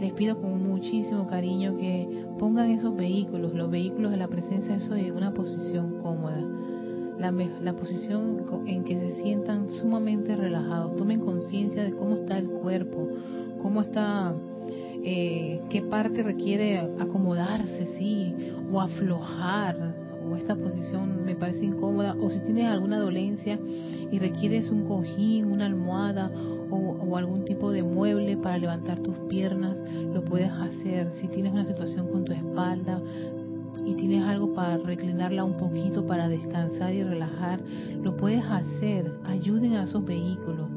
les pido con muchísimo cariño que pongan esos vehículos, los vehículos de la presencia de Soy en una posición cómoda, la, la posición en que se sientan sumamente relajados, tomen conciencia de cómo está el cuerpo, cómo está, eh, qué parte requiere acomodarse, sí, o aflojar, o esta posición me parece incómoda, o si tienes alguna dolencia y requieres un cojín, una almohada o, algún tipo de mueble para levantar tus piernas, lo puedes hacer. Si tienes una situación con tu espalda y tienes algo para reclinarla un poquito, para descansar y relajar, lo puedes hacer. Ayuden a esos vehículos.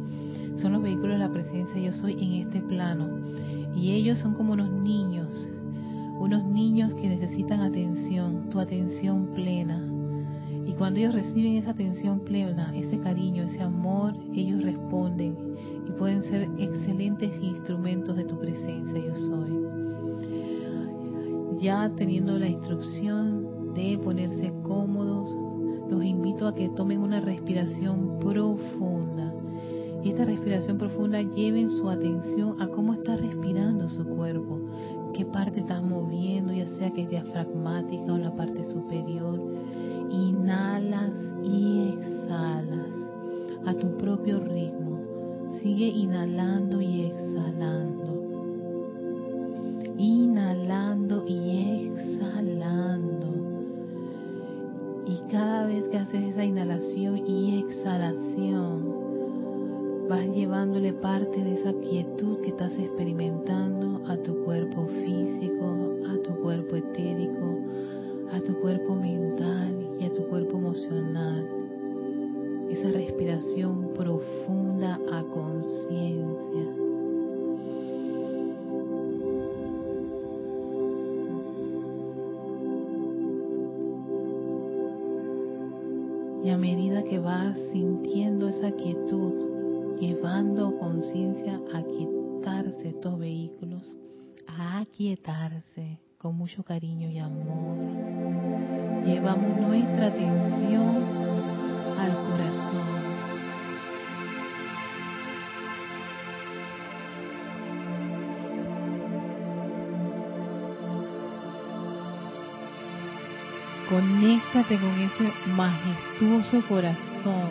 Son los vehículos de la presencia. Yo soy en este plano. Y ellos son como unos niños, unos niños que necesitan atención, tu atención plena. Y cuando ellos reciben esa atención plena, ese cariño, ese amor, ellos responden pueden ser excelentes instrumentos de tu presencia, yo soy. Ya teniendo la instrucción de ponerse cómodos, los invito a que tomen una respiración profunda. Y esta respiración profunda lleven su atención a cómo está respirando su cuerpo, qué parte estás moviendo, ya sea que es diafragmática o en la parte superior. Inhalas y exhalas a tu propio ritmo Sigue inhalando y exhalando. Inhalando corazón,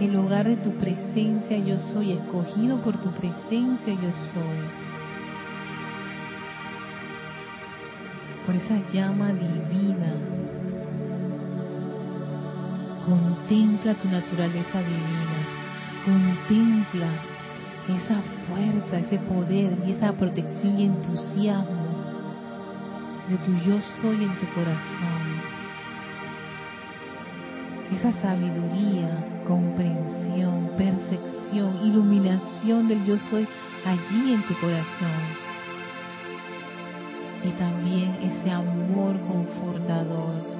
el lugar de tu presencia yo soy, escogido por tu presencia yo soy. Por esa llama divina Contempla tu naturaleza divina. Contempla esa fuerza, ese poder y esa protección y entusiasmo de tu yo soy en tu corazón. Esa sabiduría, comprensión, percepción, iluminación del yo soy allí en tu corazón. Y también ese amor confortador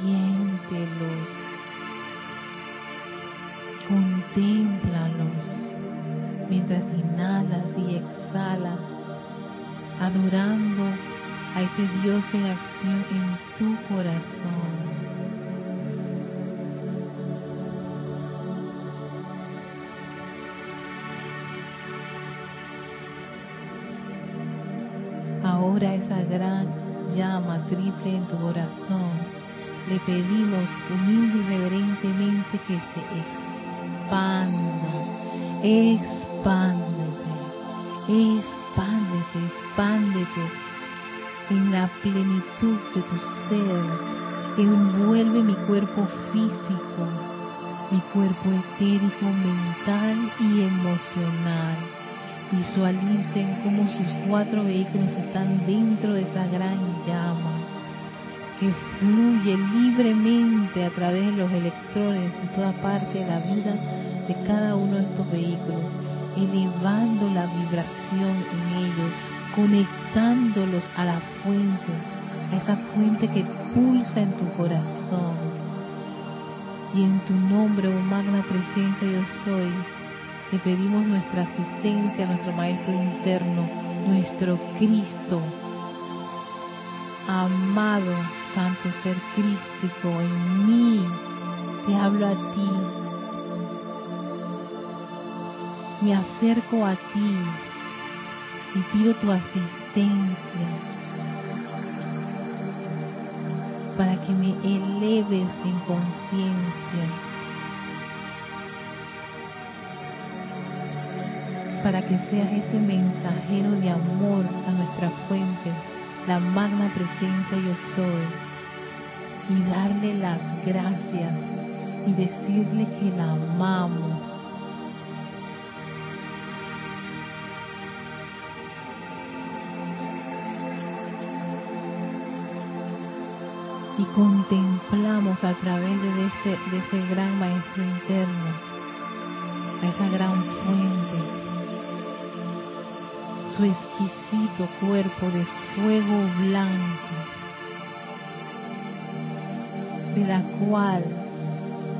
siéntelos, contémplalos mientras inhalas y exhalas, adorando a ese Dios en acción en tu corazón. Llama triple en tu corazón le pedimos humilde y reverentemente que se expanda, expándete, expándete, expándete en la plenitud de tu ser, envuelve mi cuerpo físico, mi cuerpo etérico, mental y emocional. Visualicen cómo sus cuatro vehículos están dentro de esa gran llama que fluye libremente a través de los electrones en toda parte de la vida de cada uno de estos vehículos, elevando la vibración en ellos, conectándolos a la fuente, a esa fuente que pulsa en tu corazón. Y en tu nombre, oh magna presencia yo soy, te pedimos nuestra asistencia, nuestro Maestro interno, nuestro Cristo, amado Santo Ser Crístico en mí, te hablo a ti, me acerco a ti, y pido tu asistencia para que me eleves en conciencia, para que seas ese mensajero de amor a nuestra fuente, la magna presencia yo soy, y darle las gracias y decirle que la amamos. Y contemplamos a través de ese, de ese gran maestro interno, a esa gran fuente, su exquisito cuerpo de fuego blanco, de la cual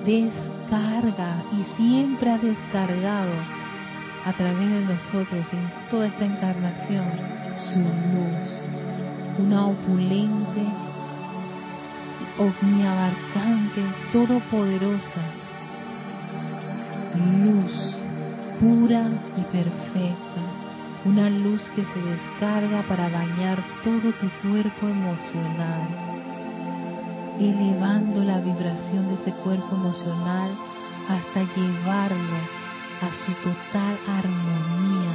descarga y siempre ha descargado a través de nosotros en toda esta encarnación su luz, una opulente omniabarcante, todopoderosa, luz pura y perfecta, una luz que se descarga para bañar todo tu cuerpo emocional, elevando la vibración de ese cuerpo emocional hasta llevarlo a su total armonía,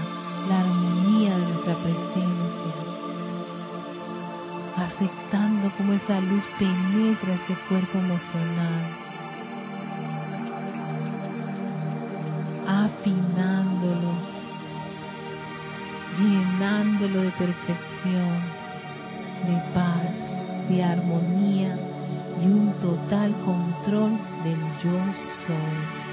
la armonía de nuestra presencia. Aceptando como esa luz penetra ese cuerpo emocional, afinándolo, llenándolo de perfección, de paz, de armonía y un total control del yo soy.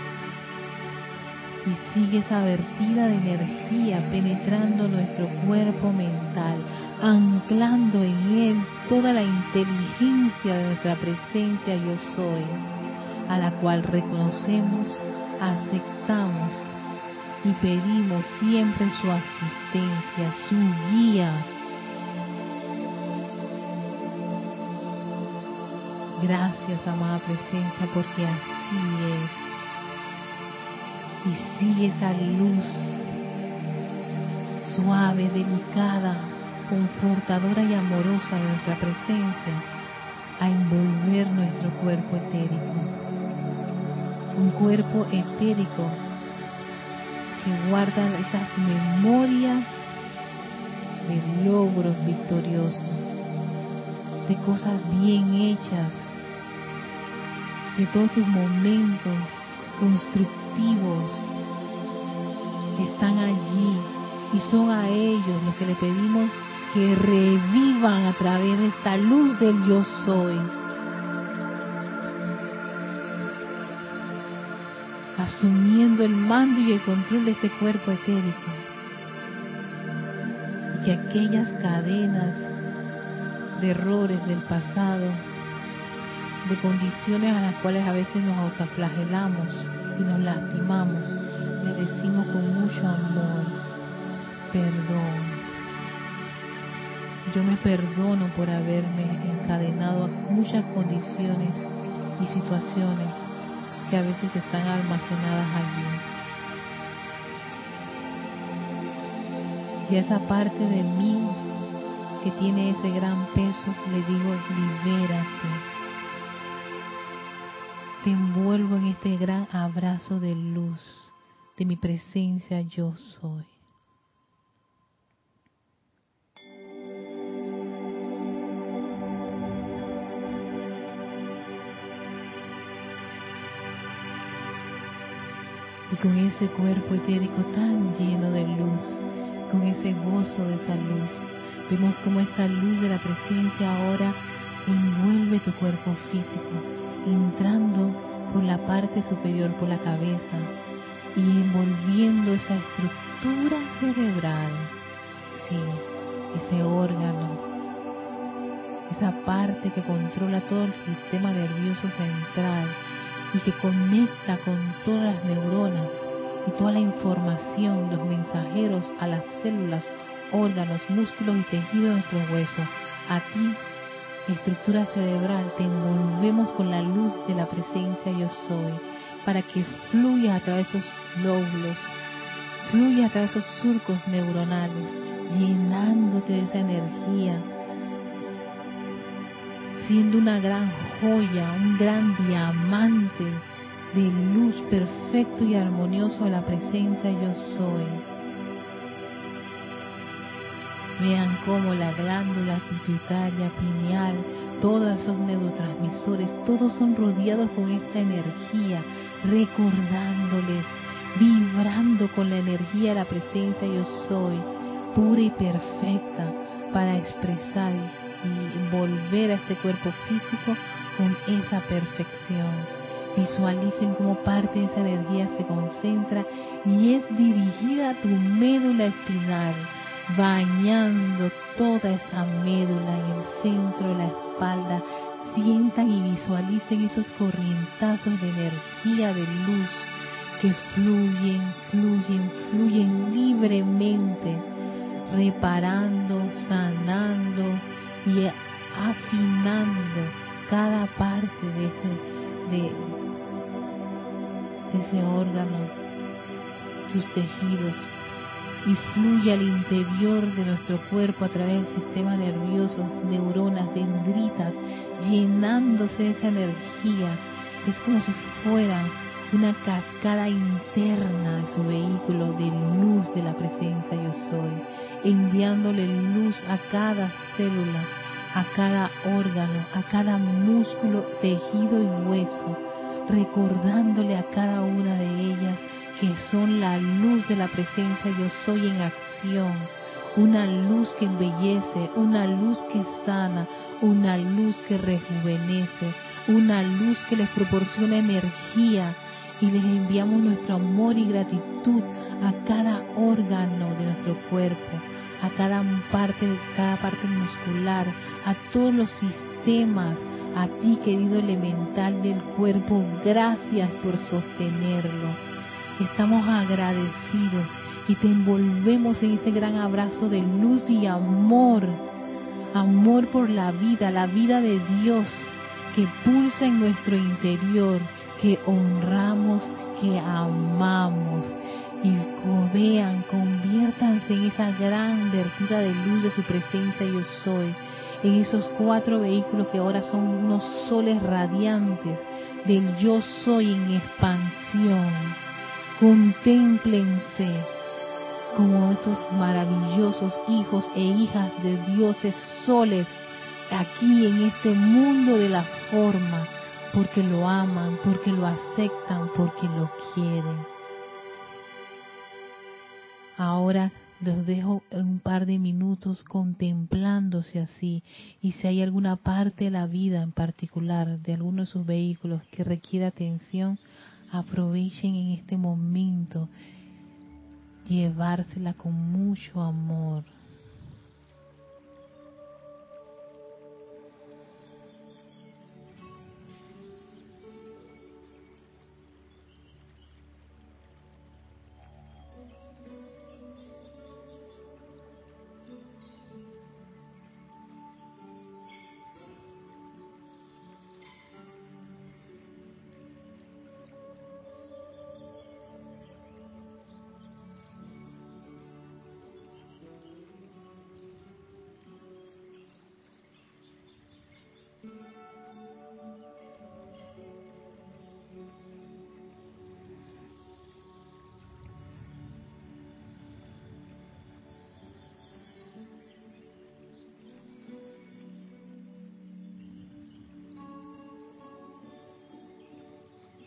Y sigue esa vertida de energía penetrando nuestro cuerpo mental, anclando en él toda la inteligencia de nuestra presencia yo soy, a la cual reconocemos, aceptamos y pedimos siempre su asistencia, su guía. Gracias, amada presencia, porque así es y sigue esa luz suave, delicada, confortadora y amorosa de nuestra presencia a envolver nuestro cuerpo etérico. Un cuerpo etérico que guarda esas memorias de logros victoriosos, de cosas bien hechas, de todos tus momentos constructivos están allí y son a ellos los que le pedimos que revivan a través de esta luz del yo soy. Asumiendo el mando y el control de este cuerpo etérico. Y que aquellas cadenas de errores del pasado de condiciones a las cuales a veces nos autoflagelamos y nos lastimamos, le decimos con mucho amor, perdón. Yo me perdono por haberme encadenado a muchas condiciones y situaciones que a veces están almacenadas allí. Y a esa parte de mí que tiene ese gran peso, le digo, libérate te envuelvo en este gran abrazo de luz de mi presencia yo soy. Con ese cuerpo etérico tan lleno de luz, con ese gozo de esa luz, vemos como esta luz de la presencia ahora envuelve tu cuerpo físico, entrando por la parte superior, por la cabeza, y envolviendo esa estructura cerebral, sí, ese órgano, esa parte que controla todo el sistema nervioso central y que conecta con todas las neuronas y toda la información, los mensajeros a las células, órganos, músculos y tejidos de nuestros huesos, a ti estructura cerebral, te envolvemos con la luz de la presencia yo soy, para que fluya a través de esos lóbulos Fluye a través de esos surcos neuronales, llenándote de esa energía, siendo una gran joya, un gran diamante de luz perfecto y armonioso la presencia yo soy. Vean cómo la glándula pituitaria, pineal, todos esos neurotransmisores, todos son rodeados con esta energía, recordándoles, vibrando con la energía de la presencia yo soy, pura y perfecta, para expresar y volver a este cuerpo físico con esa perfección. Visualicen cómo parte de esa energía se concentra y es dirigida a tu médula espinal, bañando toda esa médula en el centro de la espalda. Sientan y visualicen esos corrientazos de energía, de luz que fluyen, fluyen, fluyen libremente, reparando, sanando y afinando cada parte de ese, de, ese órgano, sus tejidos, y fluye al interior de nuestro cuerpo a través del sistema nervioso, neuronas, dendritas, llenándose de esa energía. Es como si fuera una cascada interna de su vehículo de luz de la presencia yo soy, enviándole luz a cada célula, a cada órgano, a cada músculo, tejido y hueso recordándole a cada una de ellas que son la luz de la presencia yo soy en acción, una luz que embellece, una luz que sana, una luz que rejuvenece, una luz que les proporciona energía y les enviamos nuestro amor y gratitud a cada órgano de nuestro cuerpo, a cada parte, cada parte muscular, a todos los sistemas a ti, querido elemental del cuerpo, gracias por sostenerlo. Estamos agradecidos y te envolvemos en ese gran abrazo de luz y amor. Amor por la vida, la vida de Dios que pulsa en nuestro interior, que honramos, que amamos. Y vean, conviértanse en esa gran vertida de luz de su presencia yo soy en esos cuatro vehículos que ahora son unos soles radiantes del yo soy en expansión. Contémplense como esos maravillosos hijos e hijas de dioses soles aquí en este mundo de la forma, porque lo aman, porque lo aceptan, porque lo quieren. Ahora los dejo un par de minutos contemplándose así y si hay alguna parte de la vida en particular de alguno de sus vehículos que requiera atención, aprovechen en este momento llevársela con mucho amor.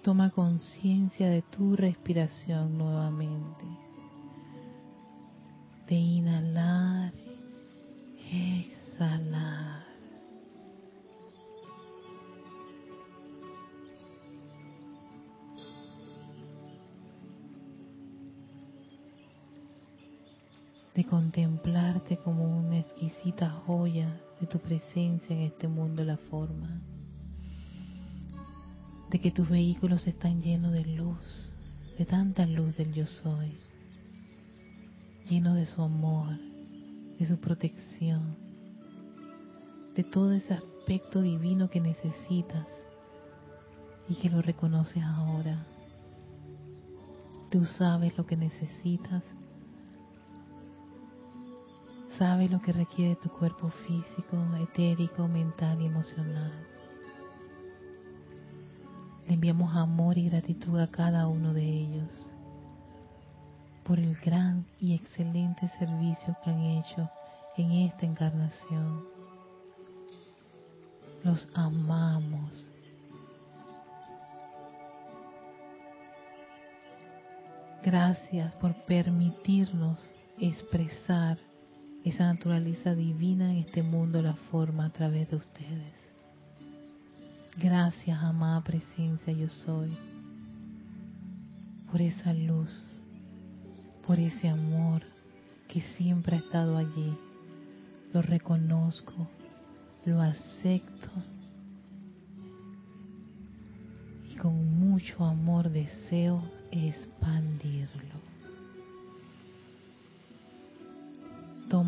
Toma conciencia de tu respiración nuevamente. Tus vehículos están llenos de luz, de tanta luz del yo soy, llenos de su amor, de su protección, de todo ese aspecto divino que necesitas y que lo reconoces ahora. Tú sabes lo que necesitas. Sabes lo que requiere tu cuerpo físico, etérico, mental y emocional. Le enviamos amor y gratitud a cada uno de ellos por el gran y excelente servicio que han hecho en esta encarnación. Los amamos. Gracias por permitirnos expresar esa naturaleza divina en este mundo, la forma a través de ustedes. Gracias, amada presencia, yo soy, por esa luz, por ese amor que siempre ha estado allí. Lo reconozco, lo acepto y con mucho amor deseo expandirlo.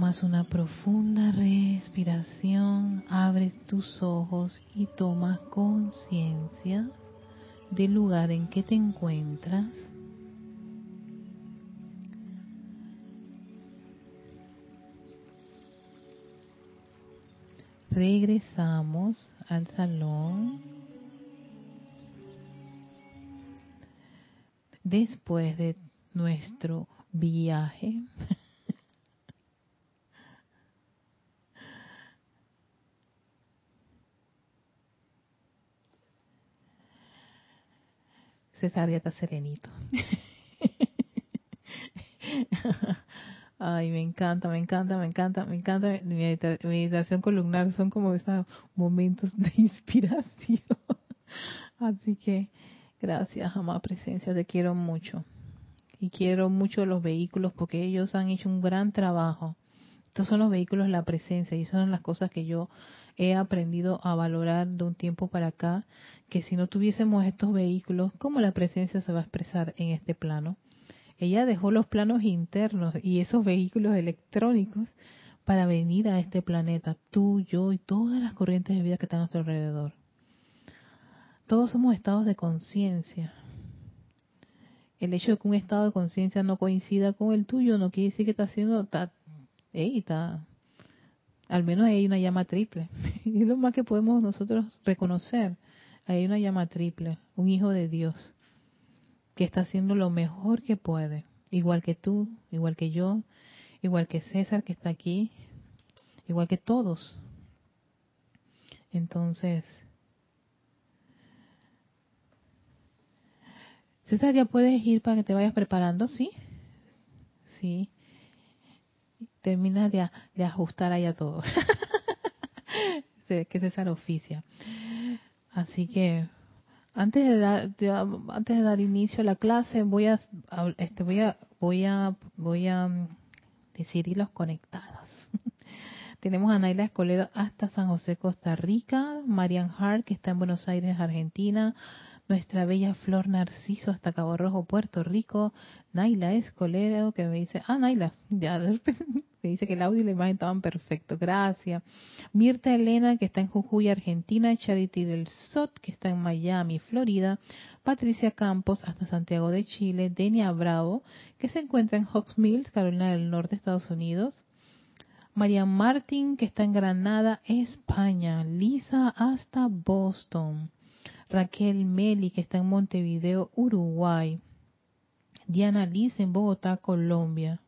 Tomas una profunda respiración, abres tus ojos y tomas conciencia del lugar en que te encuentras. Regresamos al salón. Después de nuestro viaje César ya está serenito. Ay, me encanta, me encanta, me encanta, me encanta. Mi meditación columnar son como esos momentos de inspiración. Así que gracias, amada presencia, te quiero mucho. Y quiero mucho los vehículos porque ellos han hecho un gran trabajo. Estos son los vehículos de la presencia y son las cosas que yo he aprendido a valorar de un tiempo para acá, que si no tuviésemos estos vehículos, ¿cómo la presencia se va a expresar en este plano? Ella dejó los planos internos y esos vehículos electrónicos para venir a este planeta, tú, yo y todas las corrientes de vida que están a nuestro alrededor. Todos somos estados de conciencia. El hecho de que un estado de conciencia no coincida con el tuyo no quiere decir que está haciendo, está, está al menos hay una llama triple. Y es lo más que podemos nosotros reconocer. Hay una llama triple, un hijo de Dios, que está haciendo lo mejor que puede. Igual que tú, igual que yo, igual que César que está aquí, igual que todos. Entonces, César, ya puedes ir para que te vayas preparando, ¿sí? Sí termina de, de ajustar allá todo. que César oficia. Así que antes de dar antes de dar inicio a la clase voy a este voy a voy a voy a mm, decir los conectados. Tenemos a Naila Escolero hasta San José, Costa Rica, Marian Hart que está en Buenos Aires, Argentina, nuestra bella Flor Narciso hasta Cabo Rojo, Puerto Rico, Naila Escolero, que me dice, ah, Naila, ya, dice que el audio y la imagen estaban perfectos, gracias. Mirta Elena, que está en Jujuy, Argentina, Charity del Sot, que está en Miami, Florida, Patricia Campos hasta Santiago de Chile, Denia Bravo, que se encuentra en Hawks Mills, Carolina del Norte, Estados Unidos, María Martín, que está en Granada, España, Lisa hasta Boston, Raquel Meli, que está en Montevideo, Uruguay. Diana Liz en Bogotá, Colombia.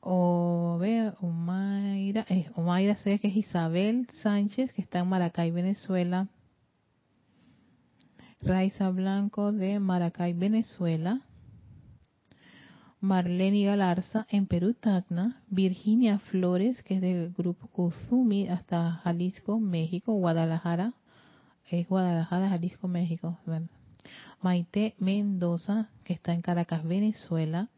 O ve, Omaira, eh, Omaira sé que es Isabel Sánchez, que está en Maracay, Venezuela. Raiza Blanco de Maracay, Venezuela. Marlene Galarza en Perú, Tacna, Virginia Flores, que es del grupo Kuzumi, hasta Jalisco, México, Guadalajara, es Guadalajara, Jalisco, México. Maite Mendoza, que está en Caracas, Venezuela,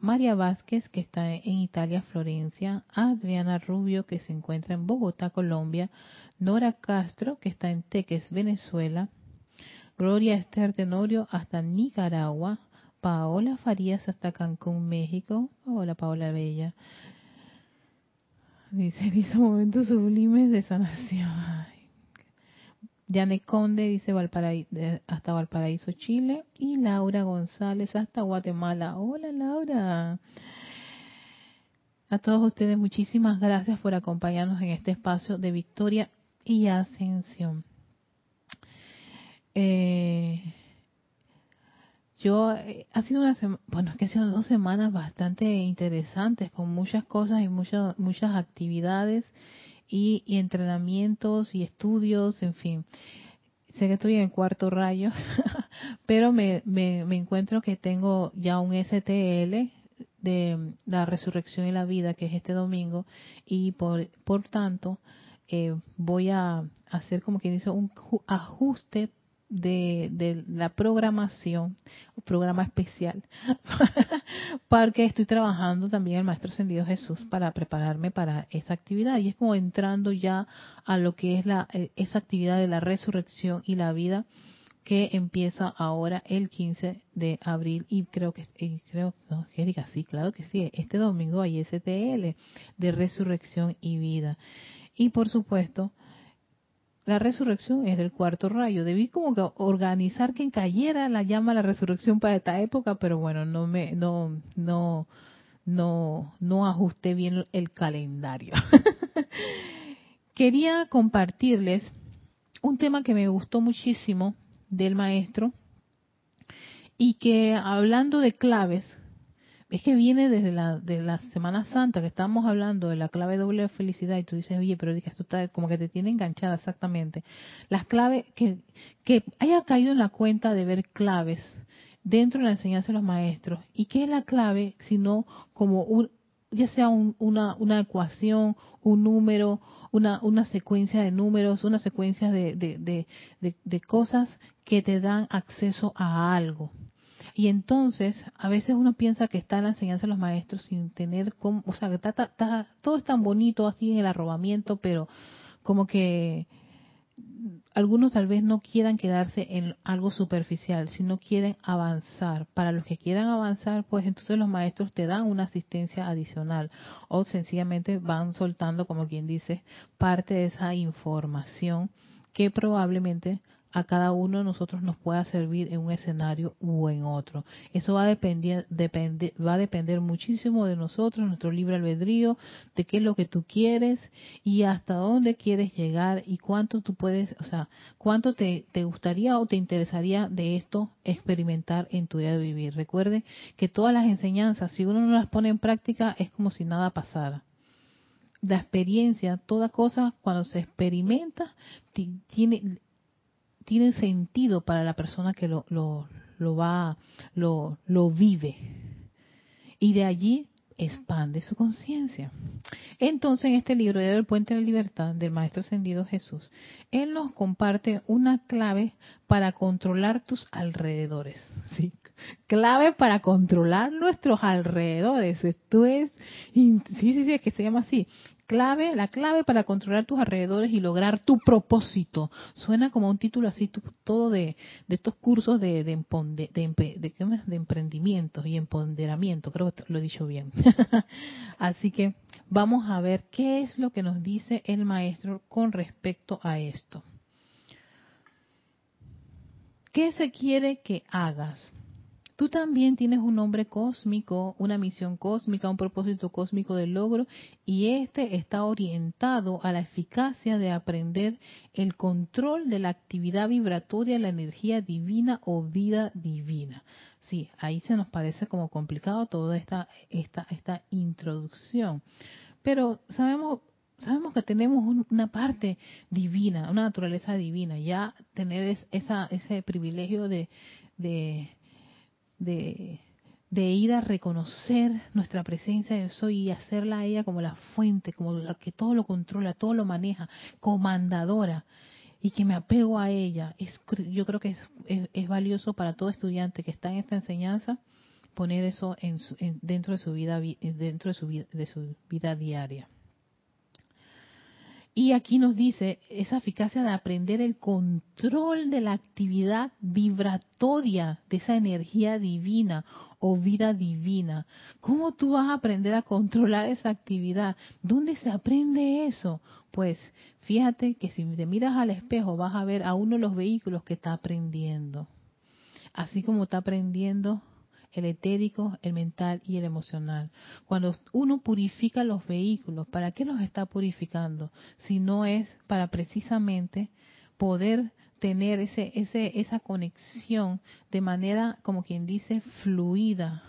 María Vázquez, que está en Italia, Florencia, Adriana Rubio, que se encuentra en Bogotá, Colombia, Nora Castro, que está en Teques, Venezuela, Gloria Esther Tenorio hasta Nicaragua, Paola Farías hasta Cancún, México. Hola Paola Bella. Dice, dice momentos sublimes de sanación. Janet Conde dice hasta Valparaíso, Chile. Y Laura González hasta Guatemala. Hola Laura. A todos ustedes muchísimas gracias por acompañarnos en este espacio de victoria y ascensión. Eh, yo, eh, ha sido una bueno, es que han sido dos semanas bastante interesantes, con muchas cosas y muchas, muchas actividades y, entrenamientos y estudios, en fin. Sé que estoy en el cuarto rayo, pero me, me, me encuentro que tengo ya un STL de la resurrección y la vida, que es este domingo, y por, por tanto eh, voy a hacer como quien dice un ajuste de, de la programación, un programa especial, porque estoy trabajando también el Maestro Ascendido Jesús para prepararme para esa actividad y es como entrando ya a lo que es la, eh, esa actividad de la resurrección y la vida que empieza ahora el 15 de abril y creo que creo no, Erika, sí, claro que sí, este domingo hay STL de resurrección y vida. Y por supuesto, la resurrección es del cuarto rayo. Debí como que organizar que cayera la llama a la resurrección para esta época, pero bueno, no me, no, no, no, no ajusté bien el calendario. Quería compartirles un tema que me gustó muchísimo del maestro y que hablando de claves, es que viene desde la, de la Semana Santa que estamos hablando de la clave doble de felicidad y tú dices, oye, pero esto está como que te tiene enganchada exactamente. Las claves, que, que haya caído en la cuenta de ver claves dentro de la enseñanza de los maestros. ¿Y qué es la clave sino como un, ya sea una, una ecuación, un número, una, una secuencia de números, una secuencia de, de, de cosas que te dan acceso a algo? Y entonces, a veces uno piensa que está en la enseñanza de los maestros sin tener como, o sea, que está, todo es tan bonito así en el arrobamiento, pero como que algunos tal vez no quieran quedarse en algo superficial, sino quieren avanzar. Para los que quieran avanzar, pues entonces los maestros te dan una asistencia adicional o sencillamente van soltando, como quien dice, parte de esa información que probablemente a cada uno de nosotros nos pueda servir en un escenario u en otro. Eso va a depender, va a depender muchísimo de nosotros, nuestro libre albedrío, de qué es lo que tú quieres y hasta dónde quieres llegar y cuánto tú puedes, o sea, cuánto te, te gustaría o te interesaría de esto experimentar en tu día de vivir. Recuerde que todas las enseñanzas, si uno no las pone en práctica, es como si nada pasara la experiencia, toda cosa cuando se experimenta tiene tiene sentido para la persona que lo, lo, lo va, lo, lo vive. Y de allí expande su conciencia. Entonces, en este libro, El Puente de la Libertad, del Maestro Ascendido Jesús, él nos comparte una clave para controlar tus alrededores. ¿sí? Clave para controlar nuestros alrededores. Esto es, sí, sí, sí, es que se llama así clave, la clave para controlar tus alrededores y lograr tu propósito. Suena como un título así todo de, estos cursos de, de, de, emprendimiento y empoderamiento. Creo que lo he dicho bien. así que vamos a ver qué es lo que nos dice el maestro con respecto a esto. ¿Qué se quiere que hagas? Tú también tienes un nombre cósmico, una misión cósmica, un propósito cósmico de logro y este está orientado a la eficacia de aprender el control de la actividad vibratoria la energía divina o vida divina. Sí, ahí se nos parece como complicado toda esta esta esta introducción. Pero sabemos sabemos que tenemos una parte divina, una naturaleza divina, ya tener esa, ese privilegio de de, ir a reconocer nuestra presencia de soy y hacerla a ella como la fuente, como la que todo lo controla, todo lo maneja, comandadora, y que me apego a ella. Es, yo creo que es, es, valioso para todo estudiante que está en esta enseñanza poner eso en, dentro de su vida dentro de su, de su vida diaria. Y aquí nos dice esa eficacia de aprender el control de la actividad vibratoria de esa energía divina o vida divina. ¿Cómo tú vas a aprender a controlar esa actividad? ¿Dónde se aprende eso? Pues fíjate que si te miras al espejo vas a ver a uno de los vehículos que está aprendiendo. Así como está aprendiendo el etérico, el mental y el emocional. Cuando uno purifica los vehículos, ¿para qué los está purificando? Si no es para precisamente poder tener ese, ese, esa conexión de manera, como quien dice, fluida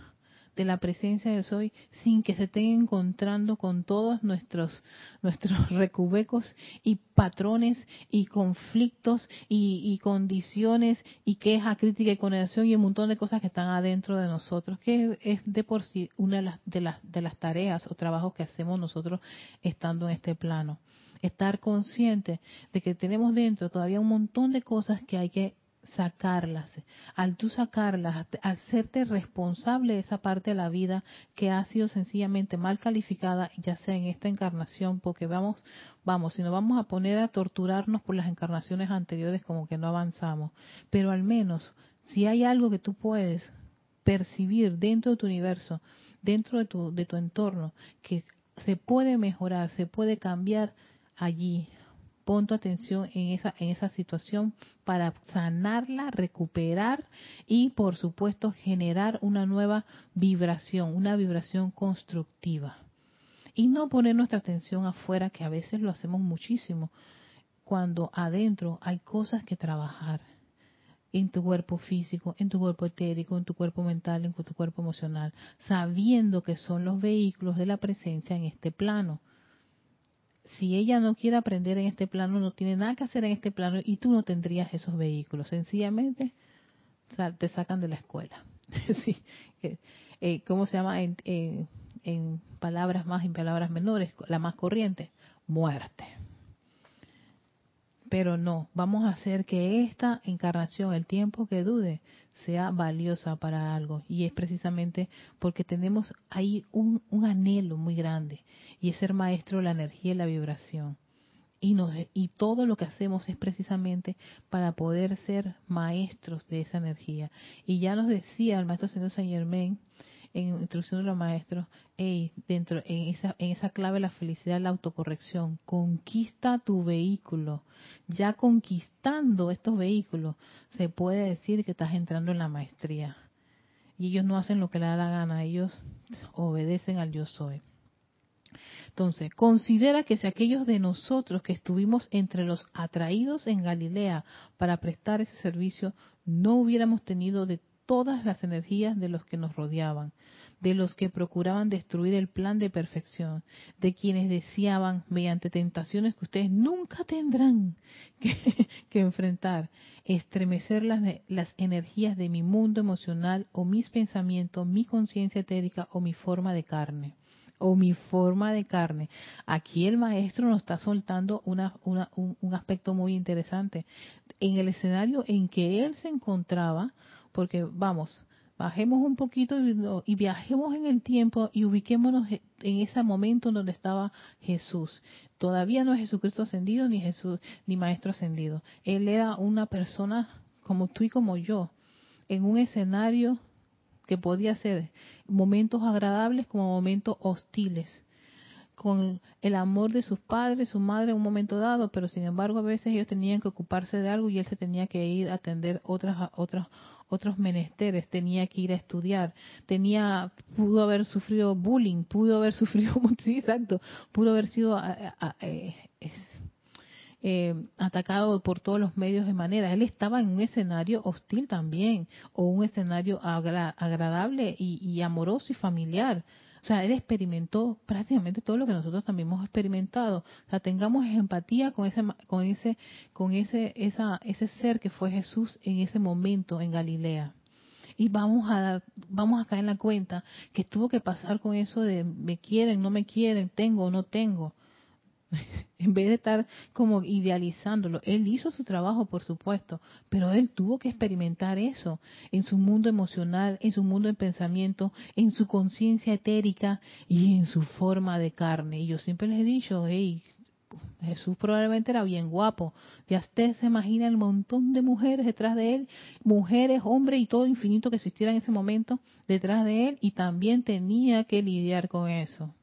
de la presencia de soy sin que se estén encontrando con todos nuestros nuestros recubecos y patrones y conflictos y, condiciones y queja, crítica y condenación y un montón de cosas que están adentro de nosotros, que es de por sí una de las, de las, de las tareas o trabajos que hacemos nosotros estando en este plano. Estar consciente de que tenemos dentro todavía un montón de cosas que hay que sacarlas, al tú sacarlas, al hacerte responsable de esa parte de la vida que ha sido sencillamente mal calificada, ya sea en esta encarnación, porque vamos, vamos, si nos vamos a poner a torturarnos por las encarnaciones anteriores, como que no avanzamos, pero al menos, si hay algo que tú puedes percibir dentro de tu universo, dentro de tu, de tu entorno, que se puede mejorar, se puede cambiar allí, pon tu atención en esa, en esa situación para sanarla, recuperar y, por supuesto, generar una nueva vibración, una vibración constructiva. Y no poner nuestra atención afuera, que a veces lo hacemos muchísimo, cuando adentro hay cosas que trabajar en tu cuerpo físico, en tu cuerpo etérico, en tu cuerpo mental, en tu cuerpo emocional, sabiendo que son los vehículos de la presencia en este plano si ella no quiere aprender en este plano, no tiene nada que hacer en este plano y tú no tendrías esos vehículos. Sencillamente te sacan de la escuela. sí, eh, ¿Cómo se llama en, en, palabras más, en palabras menores? La más corriente, muerte. Pero no, vamos a hacer que esta encarnación, el tiempo que dude, sea valiosa para algo. Y es precisamente porque tenemos ahí un, anhelo muy grande y es ser maestro de la energía y la vibración. Y, nos, y todo lo que hacemos es precisamente para poder ser maestros de esa energía. Y ya nos decía el maestro señor Saint Germain en Instrucción de los Maestros, hey, dentro, en esa, en esa clave la felicidad, la autocorrección, conquista tu vehículo. Ya conquistando estos vehículos, se puede decir que estás entrando en la maestría. Y ellos no hacen lo que le da la gana, ellos obedecen al yo soy. Entonces, considera que si aquellos de nosotros que estuvimos entre los atraídos en Galilea para prestar ese servicio, no hubiéramos tenido de todas las energías de los que nos rodeaban, de los que procuraban destruir el plan de perfección, de quienes deseaban, mediante tentaciones que ustedes nunca tendrán que, enfrentar, estremecer las, las energías de mi mundo emocional o mis pensamientos, mi conciencia etérica o mi forma de carne o mi forma de carne. Aquí el maestro nos está soltando una, un, un, aspecto muy interesante. En el escenario en que él se encontraba, porque vamos, bajemos un poquito y, viajemos en el tiempo y ubiquémonos en ese momento donde estaba Jesús. Todavía no es Jesucristo ascendido ni Jesús ni Maestro ascendido. Él era una persona como tú y como yo, en un escenario que podía ser momentos agradables como momentos hostiles con el amor de sus padres, su madre en un momento dado, pero sin embargo a veces ellos tenían que ocuparse de algo y él se tenía que ir a atender otras otras otros menesteres, tenía que ir a estudiar, tenía, pudo haber sufrido bullying, pudo haber sufrido, sí, exacto, pudo haber sido eh, eh, atacado por todos los medios de manera. Él estaba en un escenario hostil también, o un escenario agradable y amoroso y familiar. O sea, él experimentó prácticamente todo lo que nosotros también hemos experimentado. O sea, tengamos empatía con ese, con ese, con ese, esa, ese ser que fue Jesús en ese momento en Galilea. Y vamos a dar, vamos a caer en la cuenta que tuvo que pasar con eso de me quieren, no me quieren, tengo o no tengo. en vez de estar como idealizándolo, él hizo su trabajo, por supuesto, pero él tuvo que experimentar eso en su mundo emocional, en su mundo de pensamiento, en su conciencia etérica y en su forma de carne. Y yo siempre les he dicho, hey, Jesús probablemente era bien guapo. Ya usted se imagina el montón de mujeres detrás de él, mujeres, hombres y todo infinito que existiera en ese momento detrás de él y también tenía que lidiar con eso.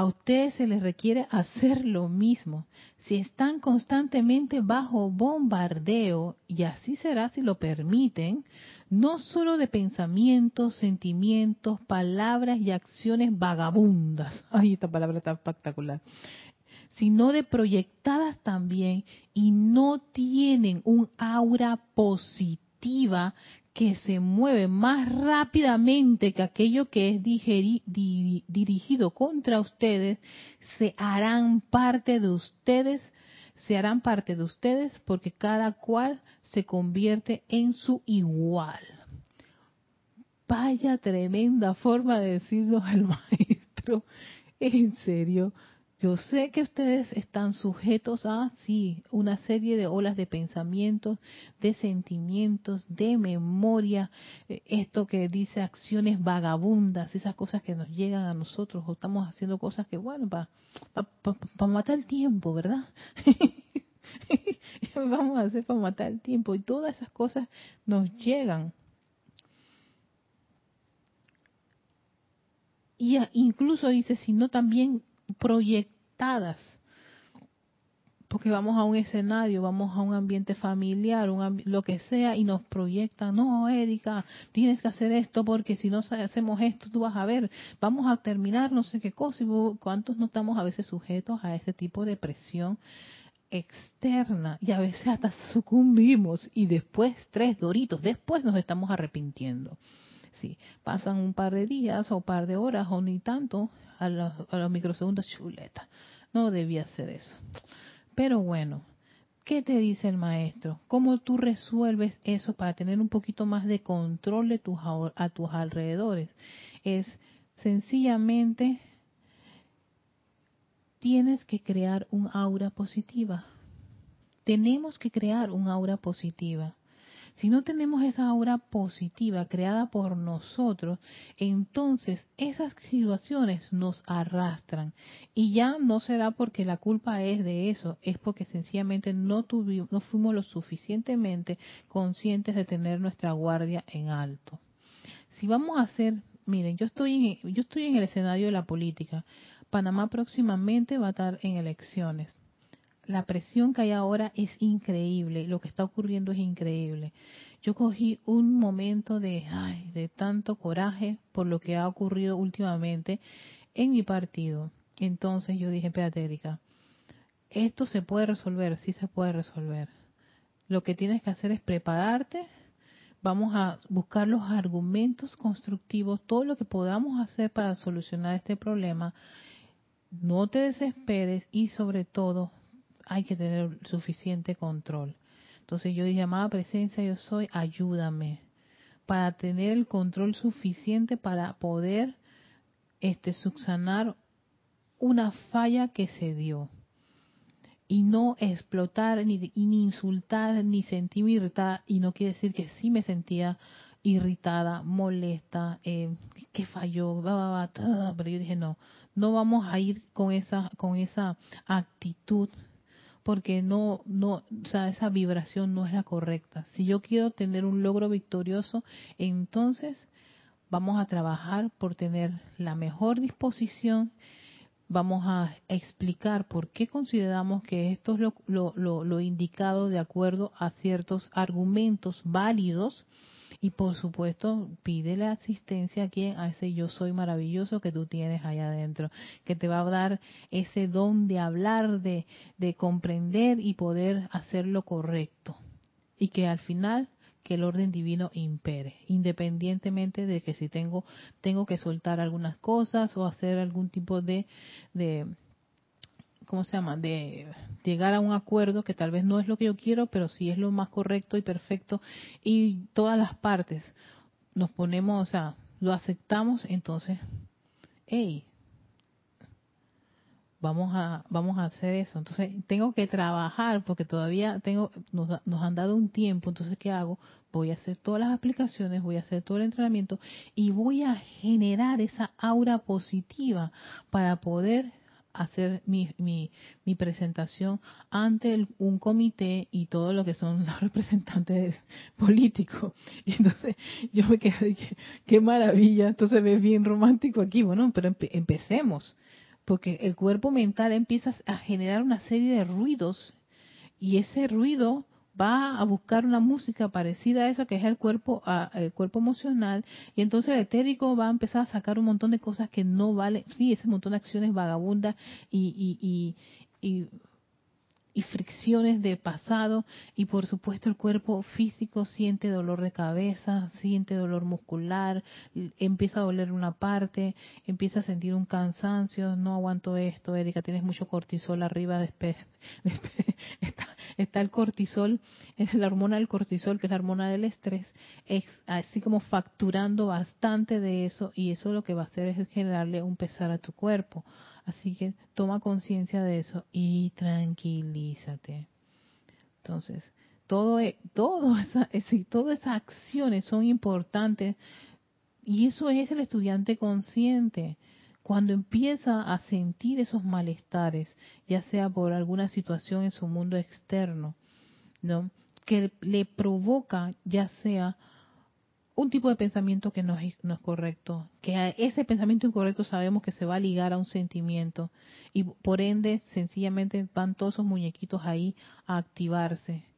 A ustedes se les requiere hacer lo mismo. Si están constantemente bajo bombardeo, y así será si lo permiten, no solo de pensamientos, sentimientos, palabras y acciones vagabundas. Ay, esta palabra está espectacular. Sino de proyectadas también y no tienen un aura positiva que se mueve más rápidamente que aquello que es dirigido contra ustedes, se harán parte de ustedes, se harán parte de ustedes porque cada cual se convierte en su igual. Vaya tremenda forma de decirlo al maestro. En serio, yo sé que ustedes están sujetos a, sí, una serie de olas de pensamientos, de sentimientos, de memoria, eh, esto que dice acciones vagabundas, esas cosas que nos llegan a nosotros, o estamos haciendo cosas que, bueno, para matar el tiempo, ¿verdad? vamos a hacer para matar el tiempo. Y todas esas cosas nos llegan. Y incluso dice, sino también proyectadas. Porque vamos a un escenario, vamos a un ambiente familiar, un lo que sea, y nos proyectan, no, Erika, tienes que hacer esto porque si no hacemos esto, tú vas a ver, vamos a terminar no sé qué cosa. ¿Cuántos no estamos a veces sujetos a ese tipo de presión externa y a veces hasta sucumbimos y después, tres doritos, después nos estamos arrepintiendo. Sí, pasan un par de días o par de horas o ni tanto a los, a los microsegundos chuleta. No debía hacer eso. Pero bueno, ¿qué te dice el maestro? ¿Cómo tú resuelves eso para tener un poquito más de control de tus, a tus alrededores? Es sencillamente tienes que crear un aura positiva. Tenemos que crear un aura positiva. Si no tenemos esa aura positiva creada por nosotros, entonces esas situaciones nos arrastran. Y ya no será porque la culpa es de eso, es porque sencillamente no, tuvimos, no fuimos lo suficientemente conscientes de tener nuestra guardia en alto. Si vamos a hacer, miren, yo estoy, yo estoy en el escenario de la política. Panamá próximamente va a estar en elecciones. La presión que hay ahora es increíble, lo que está ocurriendo es increíble. Yo cogí un momento de, de tanto coraje por lo que ha ocurrido últimamente en mi partido. Entonces yo dije, espérate esto se puede resolver, sí se puede resolver. Lo que tienes que hacer es prepararte, vamos a buscar los argumentos constructivos, todo lo que podamos hacer para solucionar este problema no te desesperes y sobre todo hay que tener suficiente control. Entonces yo dije, amada presencia, yo soy, ayúdame para tener el control suficiente para poder este subsanar una falla que se dio. Y no explotar ni, ni insultar ni sentirme irritada. Y no quiere decir que sí me sentía irritada, molesta, eh, que falló, pero yo dije no, no vamos a ir con esa con esa actitud porque no no o sea esa vibración no es la correcta. Si yo quiero tener un logro victorioso entonces vamos a trabajar por tener la mejor disposición vamos a explicar por qué consideramos que esto es lo, lo, lo indicado de acuerdo a ciertos argumentos válidos y por supuesto, pide la asistencia a quien, a ese yo soy maravilloso que tú tienes allá adentro, que te va a dar ese don de hablar, de, de comprender y poder hacer lo correcto. Y que al final que el orden divino impere, independientemente de que si tengo tengo que soltar algunas cosas o hacer algún tipo de, de ¿cómo se llama? De llegar a un acuerdo que tal vez no es lo que yo quiero, pero sí es lo más correcto y perfecto y todas las partes nos ponemos, o sea, lo aceptamos, entonces, hey, vamos a vamos a hacer eso. Entonces, tengo que trabajar porque todavía tengo nos, nos han dado un tiempo, entonces ¿qué hago? Voy a hacer todas las aplicaciones, voy a hacer todo el entrenamiento y voy a generar esa aura positiva para poder hacer mi, mi, presentación ante un comité y todo lo que son los representantes políticos. Y entonces yo me quedé, qué, qué maravilla, entonces ve bien romántico aquí. Bueno, pero empecemos, porque el cuerpo mental empieza a generar una serie de ruidos y ese ruido va a buscar una música parecida a esa que es el cuerpo el cuerpo emocional y entonces el etérico va a empezar a sacar un montón de cosas que no valen sí ese montón de acciones vagabundas y, y, y, y fricciones de pasado y por supuesto el cuerpo físico siente dolor de cabeza, siente dolor muscular, empieza a doler una parte, empieza a sentir un cansancio, no aguanto esto, Erika, tienes mucho cortisol arriba, después, está, está el cortisol, la hormona del cortisol, que es la hormona del estrés, es así como facturando bastante de eso y eso lo que va a hacer es generarle un pesar a tu cuerpo. Así que toma conciencia de eso y tranquilízate. Entonces, todo, e, todo esa, todas esas acciones son importantes y eso es el estudiante consciente. Cuando empieza a sentir esos malestares, ya sea por alguna situación en su mundo externo, ¿no? que le provoca ya sea un tipo de pensamiento que no es, correcto, que a ese pensamiento incorrecto sabemos que se va a ligar a un sentimiento y por ende sencillamente van todos esos muñequitos ahí a activarse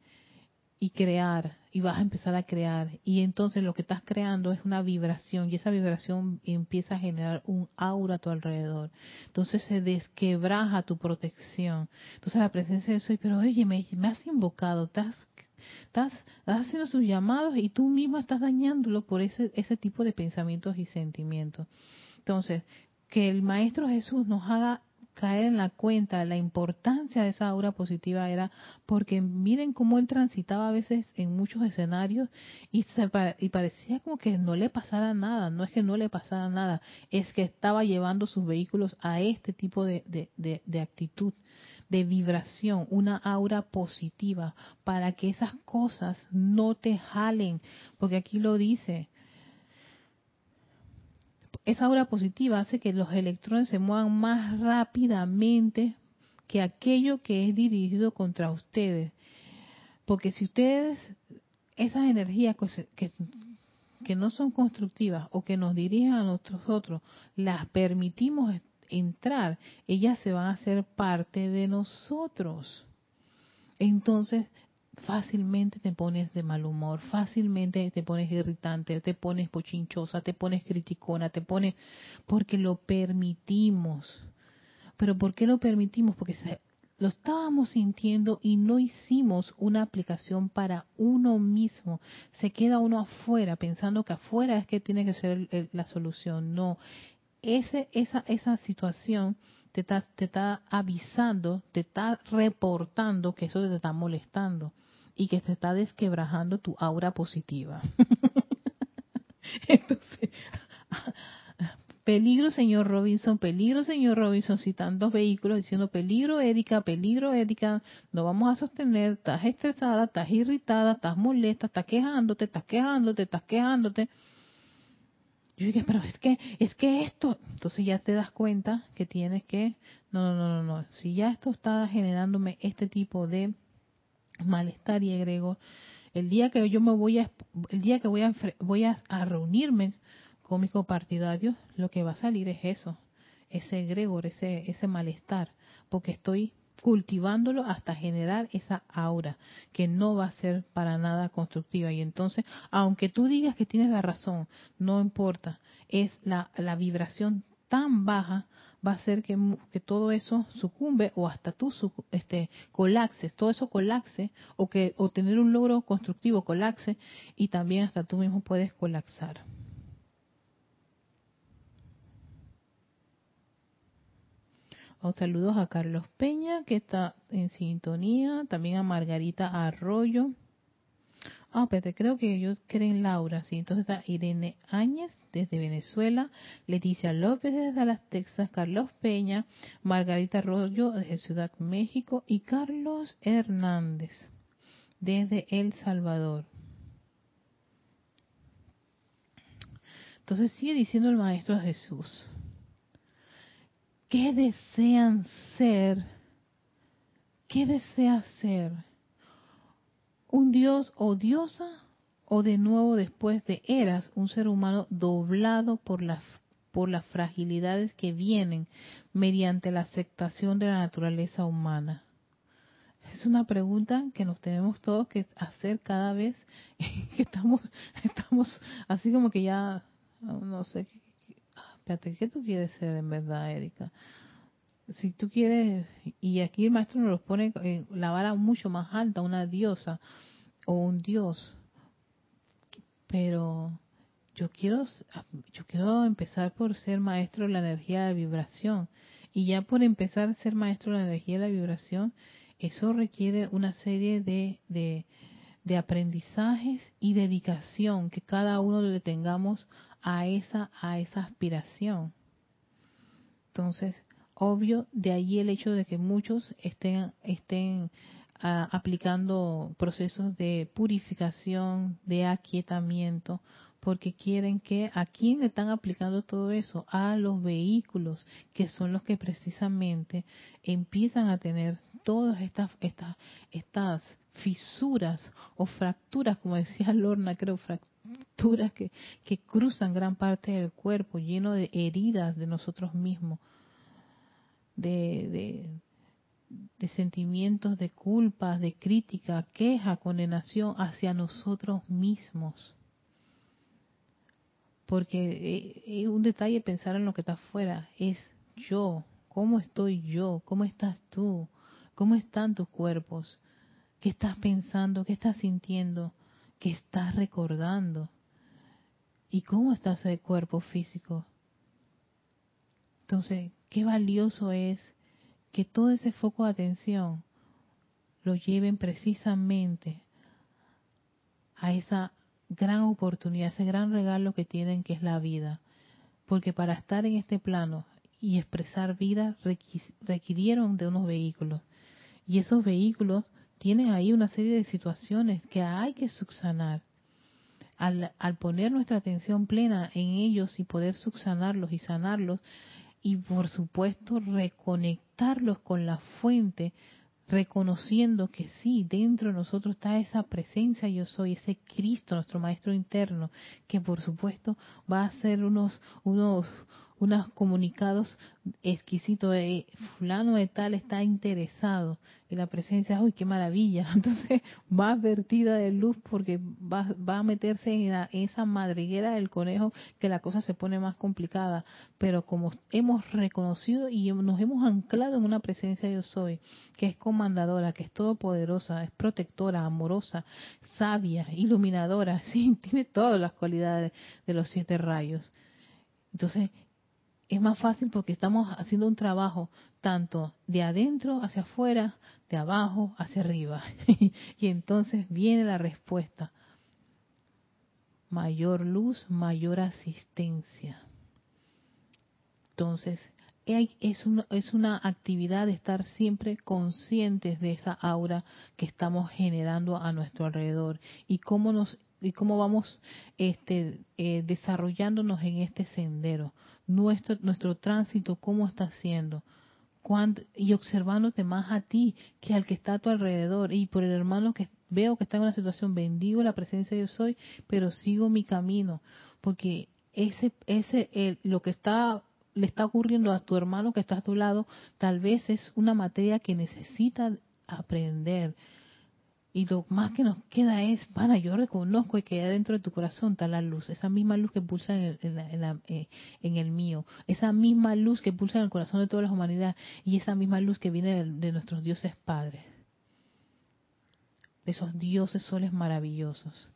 y crear y vas a empezar a crear. Y entonces lo que estás creando es una vibración y esa vibración empieza a generar un aura a tu alrededor. Entonces se desquebraja tu protección. Entonces la presencia de soy pero oye me, me has invocado estás Estás, haciendo sus llamados y tú mismo estás dañándolo por ese, ese tipo de pensamientos y sentimientos. Entonces, que el Maestro Jesús nos haga caer en la cuenta la importancia de esa aura positiva era porque miren cómo él transitaba a veces en muchos escenarios y, y parecía como que no le pasara nada, no es que no le pasara nada, es que estaba llevando sus vehículos a este tipo de, de, de actitud de vibración, una aura positiva, para que esas cosas no te jalen, porque aquí lo dice. Esa aura positiva hace que los electrones se muevan más rápidamente que aquello que es dirigido contra ustedes. Porque si ustedes, esas energías que, que no son constructivas o que nos dirigen a nosotros, las permitimos entrar, ellas se van a hacer parte de nosotros. Entonces, fácilmente te pones de mal humor, fácilmente te pones irritante, te pones pochinchosa, te pones criticona, te pones porque lo permitimos. Pero ¿por qué lo permitimos? Porque lo estábamos sintiendo y no hicimos una aplicación para uno mismo. Se queda uno afuera pensando que afuera es que tiene que ser la solución. No, ese, esa, esa situación te está, te está avisando, te está reportando que eso te está molestando y que te está desquebrajando tu aura positiva. Entonces, peligro señor Robinson, peligro señor Robinson, citando vehículos diciendo peligro Erika, peligro Erika, no vamos a sostener, estás estresada, estás irritada, estás molesta, estás quejándote, estás quejándote, estás quejándote. Yo dije, pero es que, es que esto, entonces ya te das cuenta que tienes que, no, no, no, no, si ya esto está generándome este tipo de malestar y egregor, el día que yo me voy a, el día que voy a, voy a, reunirme con mis copartidarios, lo que va a salir es eso, ese egregor, ese, ese malestar, porque estoy cultivándolo hasta generar esa aura que no va a ser para nada constructiva. Y entonces, aunque tú digas que tienes la razón, no importa, es la, la vibración tan baja va a hacer que, que, todo eso sucumbe o hasta tú este, colapses, todo eso colapse o que o tener un logro constructivo colapse y también hasta tú mismo puedes colapsar. saludos a Carlos Peña, que está en sintonía. También a Margarita Arroyo. Ah, pero creo que ellos creen Laura, sí. Entonces está Irene Áñez desde Venezuela, Leticia López desde Dallas, Texas, Carlos Peña, Margarita Arroyo desde Ciudad México y Carlos Hernández desde El Salvador. Entonces sigue diciendo el Maestro Jesús ¿qué desean ser? ¿Qué desea ser? ¿Un dios o diosa? ¿O de nuevo después de eras un ser humano doblado por las, por las fragilidades que vienen mediante la aceptación de la naturaleza humana? Es una pregunta que nos tenemos todos que hacer cada vez que estamos, estamos así como que ya, no sé, espérate, ¿qué tú quieres ser en verdad, Erika? Si tú quieres, y aquí el maestro nos pone en la vara mucho más alta, una diosa o un dios, pero yo quiero, yo quiero empezar por ser maestro de la energía de vibración, y ya por empezar a ser maestro de la energía de la vibración, eso requiere una serie de, de, aprendizajes y dedicación que cada uno le tengamos a esa, a esa aspiración. Entonces, obvio, de ahí el hecho de que muchos estén, estén ah, aplicando procesos de purificación, de aquietamiento, porque quieren que a quién están aplicando todo eso, a los vehículos, que son los que precisamente empiezan a tener todas estas, estas, estas fisuras o fracturas, como decía Lorna, creo, fracturas que, que cruzan gran parte del cuerpo, lleno de heridas de nosotros mismos, de, de, sentimientos de culpa, de crítica, queja, condenación hacia nosotros mismos. Porque es eh, un detalle pensar en lo que está afuera, es yo, cómo estoy yo, cómo estás tú, cómo están tus cuerpos, qué estás pensando, qué estás sintiendo, qué estás recordando y cómo está ese cuerpo físico. Entonces, qué valioso es que todo ese foco de atención lo lleven precisamente a esa gran oportunidad, ese gran regalo que tienen que es la vida. Porque para estar en este plano y expresar vida requirieron de unos vehículos. Y esos vehículos tienen ahí una serie de situaciones que hay que subsanar. Al, al poner nuestra atención plena en ellos y poder subsanarlos y sanarlos, y por supuesto reconectarlos con la fuente reconociendo que sí, dentro de nosotros está esa presencia yo soy, ese Cristo, nuestro Maestro interno, que por supuesto va a hacer unos, unos, unos comunicados exquisitos de fulano de tal está interesado en la presencia, uy, qué maravilla. Entonces va vertida de luz porque va, va a meterse en, esa madriguera del conejo que la cosa se pone más complicada. Pero como hemos reconocido y nos hemos anclado en una presencia yo soy, que es comandadora, que es todopoderosa, es protectora, amorosa, sabia, iluminadora, sí, tiene todas las cualidades de los siete rayos. Entonces, es más fácil porque estamos haciendo un trabajo tanto de adentro hacia afuera, de abajo hacia arriba. y entonces viene la respuesta. Mayor luz, mayor asistencia. Entonces, es una, es una actividad de estar siempre conscientes de esa aura que estamos generando a nuestro alrededor y cómo nos y cómo vamos este, eh, desarrollándonos en este sendero nuestro, nuestro tránsito, cómo está siendo. y observándote más a ti que al que está a tu alrededor. Y por el hermano que veo que está en una situación, bendigo la presencia de yo soy, pero sigo mi camino. Porque ese, ese, lo que está le está ocurriendo a tu hermano que está a tu lado, tal vez es una materia que necesita aprender, y lo más que nos queda es, pana, yo reconozco que dentro de tu corazón está la luz, esa misma luz que pulsa en el, eh, en, el mío, esa misma luz que pulsa en el corazón de toda la humanidad y esa misma luz que viene de, nuestros dioses padres, de esos dioses soles maravillosos.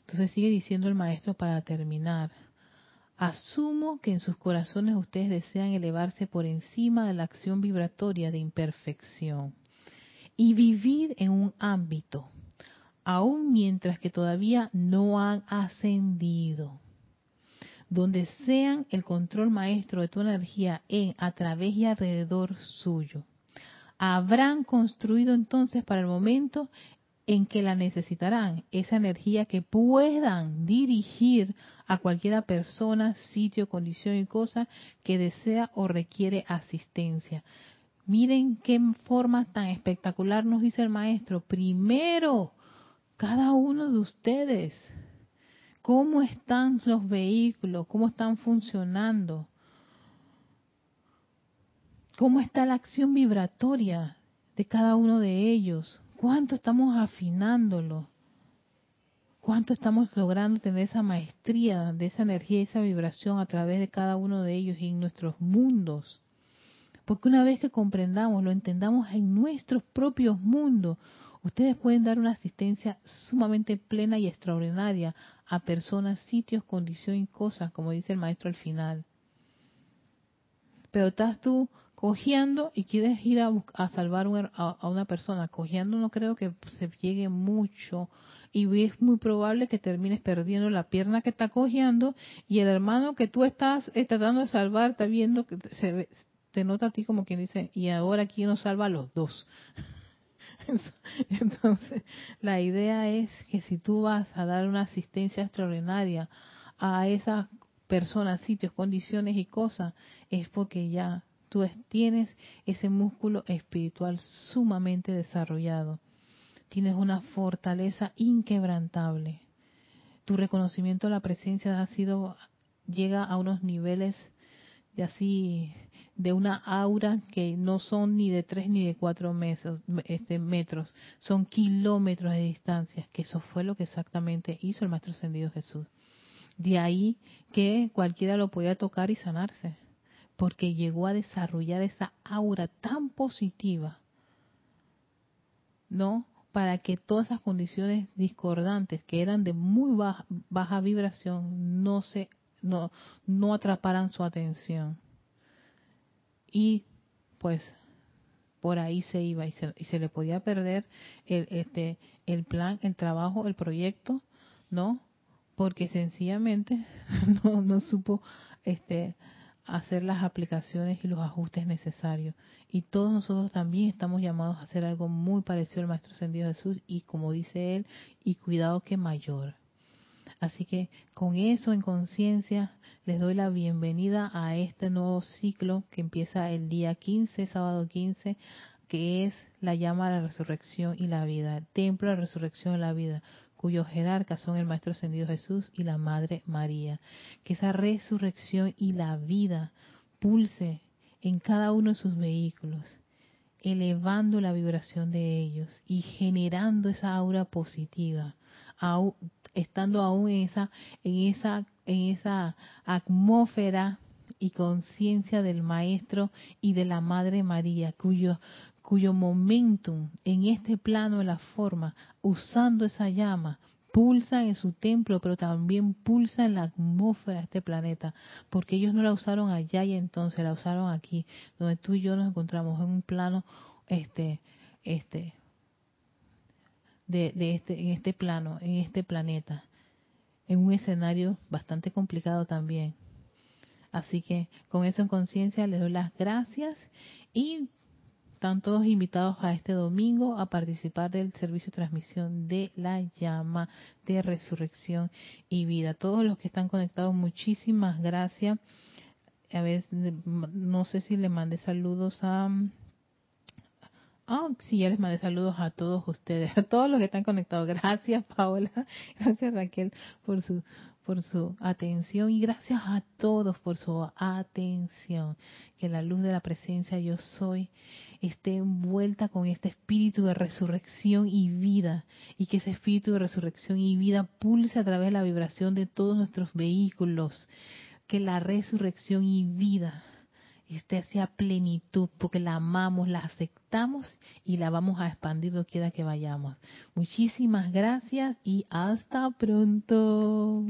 Entonces sigue diciendo el maestro para terminar. Asumo que en sus corazones ustedes desean elevarse por encima de la acción vibratoria de imperfección y vivir en un ámbito, aun mientras que todavía no han ascendido, donde sean el control maestro de tu energía en, a través y alrededor suyo. Habrán construido entonces para el momento en que la necesitarán, esa energía que puedan dirigir a cualquiera persona, sitio, condición y cosa que desea o requiere asistencia. Miren qué forma tan espectacular nos dice el maestro. Primero, cada uno de ustedes, cómo están los vehículos, cómo están funcionando, cómo está la acción vibratoria de cada uno de ellos, cuánto estamos afinándolo, cuánto estamos logrando tener esa maestría de esa energía y esa vibración a través de cada uno de ellos y en nuestros mundos. Porque una vez que comprendamos, lo entendamos en nuestros propios mundos, ustedes pueden dar una asistencia sumamente plena y extraordinaria a personas, sitios, condiciones y cosas, como dice el maestro al final. Pero estás tú cojeando y quieres ir a, salvar a, una persona. Cojeando no creo que se llegue mucho y es muy probable que termines perdiendo la pierna que está cojeando y el hermano que tú estás eh, tratando de salvar está viendo que se ve, te nota a ti como quien dice, y ahora quién nos salva a los dos. Entonces, la idea es que si tú vas a dar una asistencia extraordinaria a esas personas, sitios, condiciones y cosas, es porque ya tú tienes ese músculo espiritual sumamente desarrollado. Tienes una fortaleza inquebrantable. Tu reconocimiento de la presencia ha sido llega a unos niveles de así de una aura que no son ni de tres ni de cuatro este, metros, son kilómetros de distancia, que eso fue lo que exactamente hizo el Maestro Ascendido Jesús. De ahí que cualquiera lo podía tocar y sanarse, porque llegó a desarrollar esa aura tan positiva, ¿no? Para que todas esas condiciones discordantes que eran de muy baja, baja vibración no se no, no atraparan su atención y pues por ahí se iba y se, y se le podía perder el, este, el plan, el trabajo, el proyecto, ¿no? Porque sencillamente no, no supo este, hacer las aplicaciones y los ajustes necesarios. Y todos nosotros también estamos llamados a hacer algo muy parecido al Maestro Ascendido Jesús y como dice él, y cuidado que mayor. Así que con eso en conciencia les doy la bienvenida a este nuevo ciclo que empieza el día 15, sábado 15, que es la llama a la resurrección y la vida, templo de la resurrección y la vida, cuyos jerarcas son el Maestro Ascendido Jesús y la Madre María. Que esa resurrección y la vida pulse en cada uno de sus vehículos, elevando la vibración de ellos y generando esa aura positiva, estando aún en esa, en esa en esa atmósfera y conciencia del Maestro y de la Madre María, cuyo, cuyo momentum en este plano de la forma, usando esa llama, pulsa en su templo, pero también pulsa en la atmósfera de este planeta, porque ellos no la usaron allá y entonces la usaron aquí, donde tú y yo nos encontramos en un plano, este, este, de, de este, en este plano, en este planeta en un escenario bastante complicado también. Así que con eso en conciencia les doy las gracias y están todos invitados a este domingo a participar del servicio de transmisión de la llama de resurrección y vida. Todos los que están conectados, muchísimas gracias. A ver, no sé si le mandé saludos a Oh, sí, ya les mandé saludos a todos ustedes, a todos los que están conectados. Gracias, Paola. Gracias, Raquel, por su por su atención y gracias a todos por su atención. Que la luz de la presencia yo soy esté envuelta con este espíritu de resurrección y vida y que ese espíritu de resurrección y vida pulse a través de la vibración de todos nuestros vehículos. Que la resurrección y vida esté hacia plenitud, porque la amamos, la aceptamos y la vamos a expandir donde quiera que vayamos. Muchísimas gracias y hasta pronto.